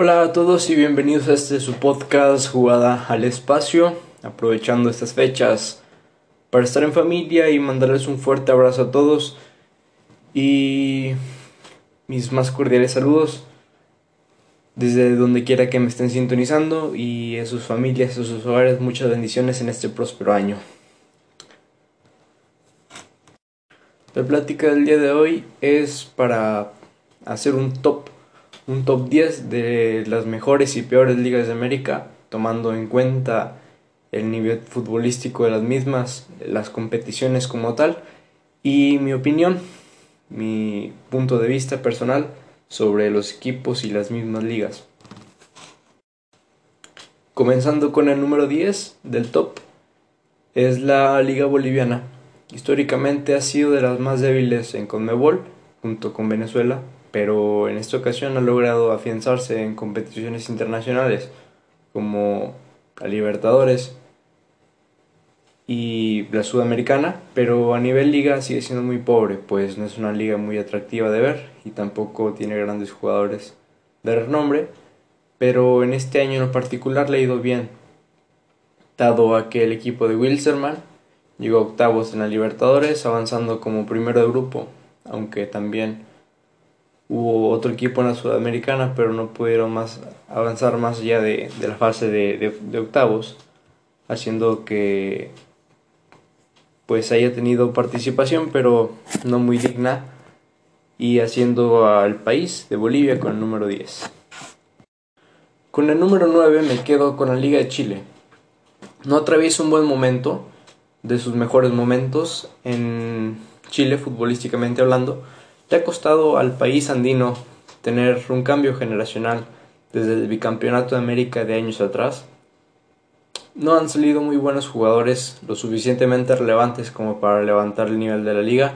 Hola a todos y bienvenidos a este su podcast Jugada al Espacio, aprovechando estas fechas para estar en familia y mandarles un fuerte abrazo a todos y mis más cordiales saludos desde donde quiera que me estén sintonizando y a sus familias, a sus hogares, muchas bendiciones en este próspero año. La plática del día de hoy es para hacer un top, un top 10 de las mejores y peores ligas de América, tomando en cuenta el nivel futbolístico de las mismas, las competiciones como tal y mi opinión, mi punto de vista personal sobre los equipos y las mismas ligas. Comenzando con el número 10 del top, es la Liga Boliviana. Históricamente ha sido de las más débiles en Conmebol, junto con Venezuela, pero en esta ocasión ha logrado afianzarse en competiciones internacionales como la Libertadores y la Sudamericana, pero a nivel liga sigue siendo muy pobre, pues no es una liga muy atractiva de ver y tampoco tiene grandes jugadores de renombre, pero en este año en particular le ha ido bien, dado a que el equipo de Wilserman llegó a octavos en la Libertadores, avanzando como primero de grupo, aunque también hubo otro equipo en la Sudamericana, pero no pudieron más avanzar más allá de, la fase de, de octavos, haciendo que pues haya tenido participación, pero no muy digna, y haciendo al país de Bolivia con el número 10. Con el número 9 me quedo con la Liga de Chile. No atraviesa un buen momento, de sus mejores momentos en Chile, futbolísticamente hablando. Le ha costado al país andino tener un cambio generacional desde el bicampeonato de América de años atrás no han salido muy buenos jugadores lo suficientemente relevantes como para levantar el nivel de la liga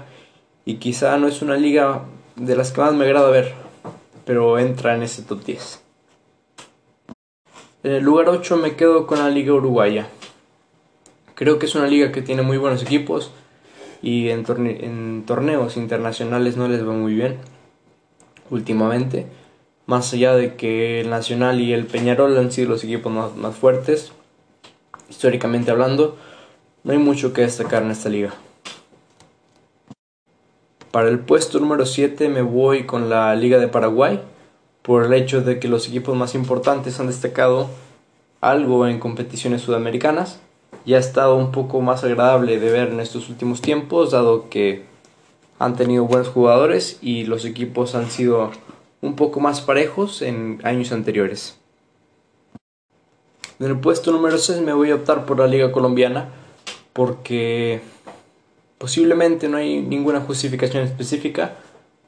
y quizá no es una liga de las que más me agrada ver, pero entra en ese top 10. En el lugar 8 me quedo con la liga uruguaya. Creo que es una liga que tiene muy buenos equipos y en, torneos internacionales no les va muy bien últimamente. Más allá de que el Nacional y el Peñarol han sido los equipos más fuertes, históricamente hablando, no hay mucho que destacar en esta liga. Para el puesto número 7 me voy con la Liga de Paraguay, por el hecho de que los equipos más importantes han destacado algo en competiciones sudamericanas. Ya ha estado un poco más agradable de ver en estos últimos tiempos, dado que han tenido buenos jugadores y los equipos han sido un poco más parejos en años anteriores. En el puesto número 6 me voy a optar por la Liga Colombiana porque posiblemente no hay ninguna justificación específica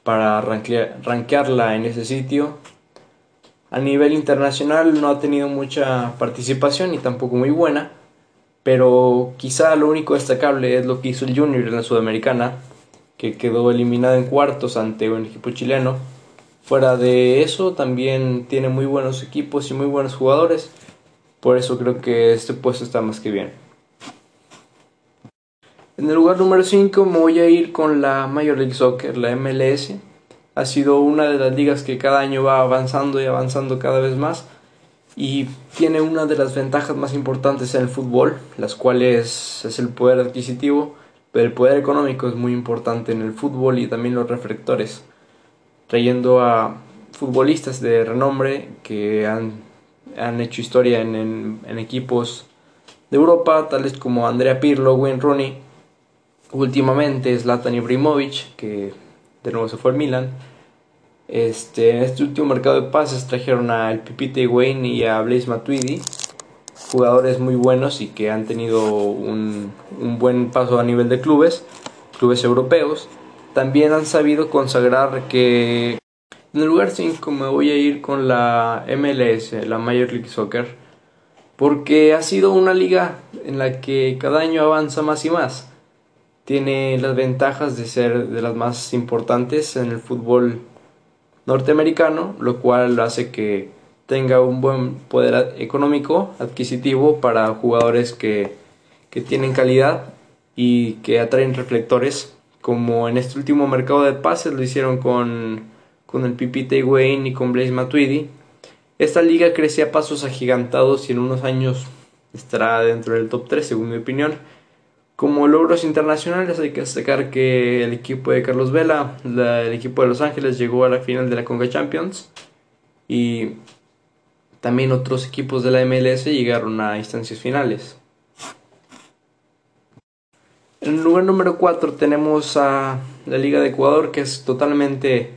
para rankearla en ese sitio. A nivel internacional no ha tenido mucha participación y tampoco muy buena, pero quizá lo único destacable es lo que hizo el Junior en la Sudamericana, que quedó eliminado en cuartos ante un equipo chileno. Fuera de eso, también tiene muy buenos equipos y muy buenos jugadores por eso creo que este puesto está más que bien. En el lugar número 5 me voy a ir con la Major League Soccer, la MLS. Ha sido una de las ligas que cada año va avanzando y avanzando cada vez más y tiene una de las ventajas más importantes en el fútbol, las cuales es el poder adquisitivo, pero el poder económico es muy importante en el fútbol y también los reflectores, trayendo a futbolistas de renombre que han han hecho historia en, equipos de Europa, tales como Andrea Pirlo, Wayne Rooney, últimamente Zlatan Ibrahimovic, que de nuevo se fue al Milan. Este, en este último mercado de pases trajeron a el Pipite Wayne y a Blaise Matuidi, jugadores muy buenos y que han tenido un, un buen paso a nivel de clubes, clubes europeos. También han sabido consagrar que en el lugar 5 me voy a ir con la MLS, la Major League Soccer, porque ha sido una liga en la que cada año avanza más y más. Tiene las ventajas de ser de las más importantes en el fútbol norteamericano, lo cual hace que tenga un buen poder económico adquisitivo para jugadores que, que tienen calidad y que atraen reflectores, como en este último mercado de pases lo hicieron con con el Pipite Wayne y con Blaise Matuidi. Esta liga crece a pasos agigantados y en unos años estará dentro del top 3 según mi opinión. Como logros internacionales hay que destacar que el equipo de Carlos Vela, el equipo de Los Ángeles llegó a la final de la Conga Champions y también otros equipos de la MLS llegaron a instancias finales. En el lugar número 4 tenemos a la Liga de Ecuador, que es totalmente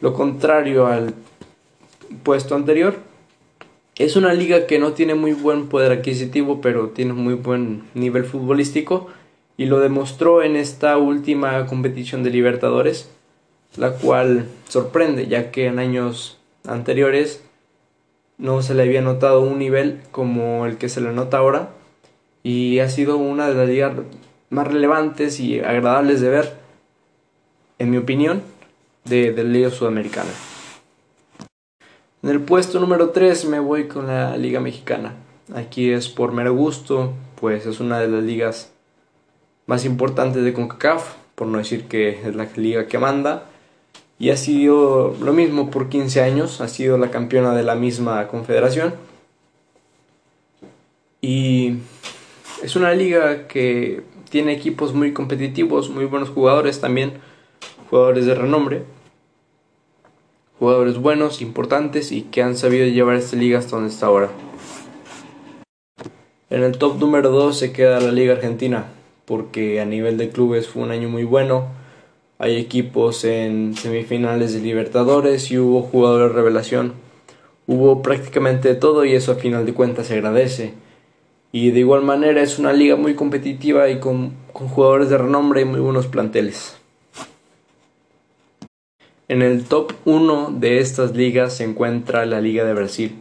lo contrario al puesto anterior. Es una liga que no tiene muy buen poder adquisitivo, pero tiene muy buen nivel futbolístico y lo demostró en esta última competición de Libertadores, la cual sorprende, ya que en años anteriores no se le había notado un nivel como el que se le nota ahora y ha sido una de las ligas más relevantes y agradables de ver, en mi opinión, de, la Liga Sudamericana. En el puesto número 3 me voy con la Liga Mexicana. Aquí es por mero gusto, pues es una de las ligas más importantes de CONCACAF, por no decir que es la liga que manda. Y ha sido lo mismo por 15 años, ha sido la campeona de la misma confederación. Y es una liga que tiene equipos muy competitivos, muy buenos jugadores también, jugadores de renombre, jugadores buenos, importantes y que han sabido llevar esta liga hasta donde está ahora. En el top número 2 se queda la Liga Argentina, porque a nivel de clubes fue un año muy bueno. Hay equipos en semifinales de Libertadores y hubo jugadores revelación. Hubo prácticamente todo y eso a final de cuentas se agradece. Y de igual manera es una liga muy competitiva y con, jugadores de renombre y muy buenos planteles. En el top 1 de estas ligas se encuentra la Liga de Brasil.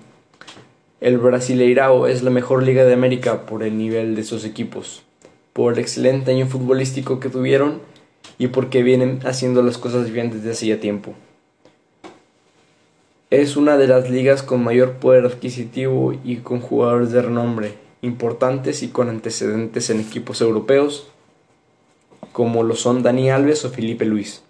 El Brasileirao es la mejor liga de América por el nivel de sus equipos, por el excelente año futbolístico que tuvieron y porque vienen haciendo las cosas bien desde hace ya tiempo. Es una de las ligas con mayor poder adquisitivo y con jugadores de renombre, importantes y con antecedentes en equipos europeos, como lo son Dani Alves o Felipe Luis.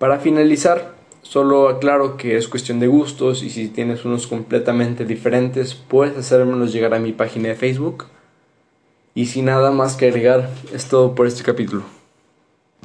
Para finalizar, solo aclaro que es cuestión de gustos y si tienes unos completamente diferentes, puedes hacérmelos llegar a mi página de Facebook. Y sin nada más que agregar, es todo por este capítulo.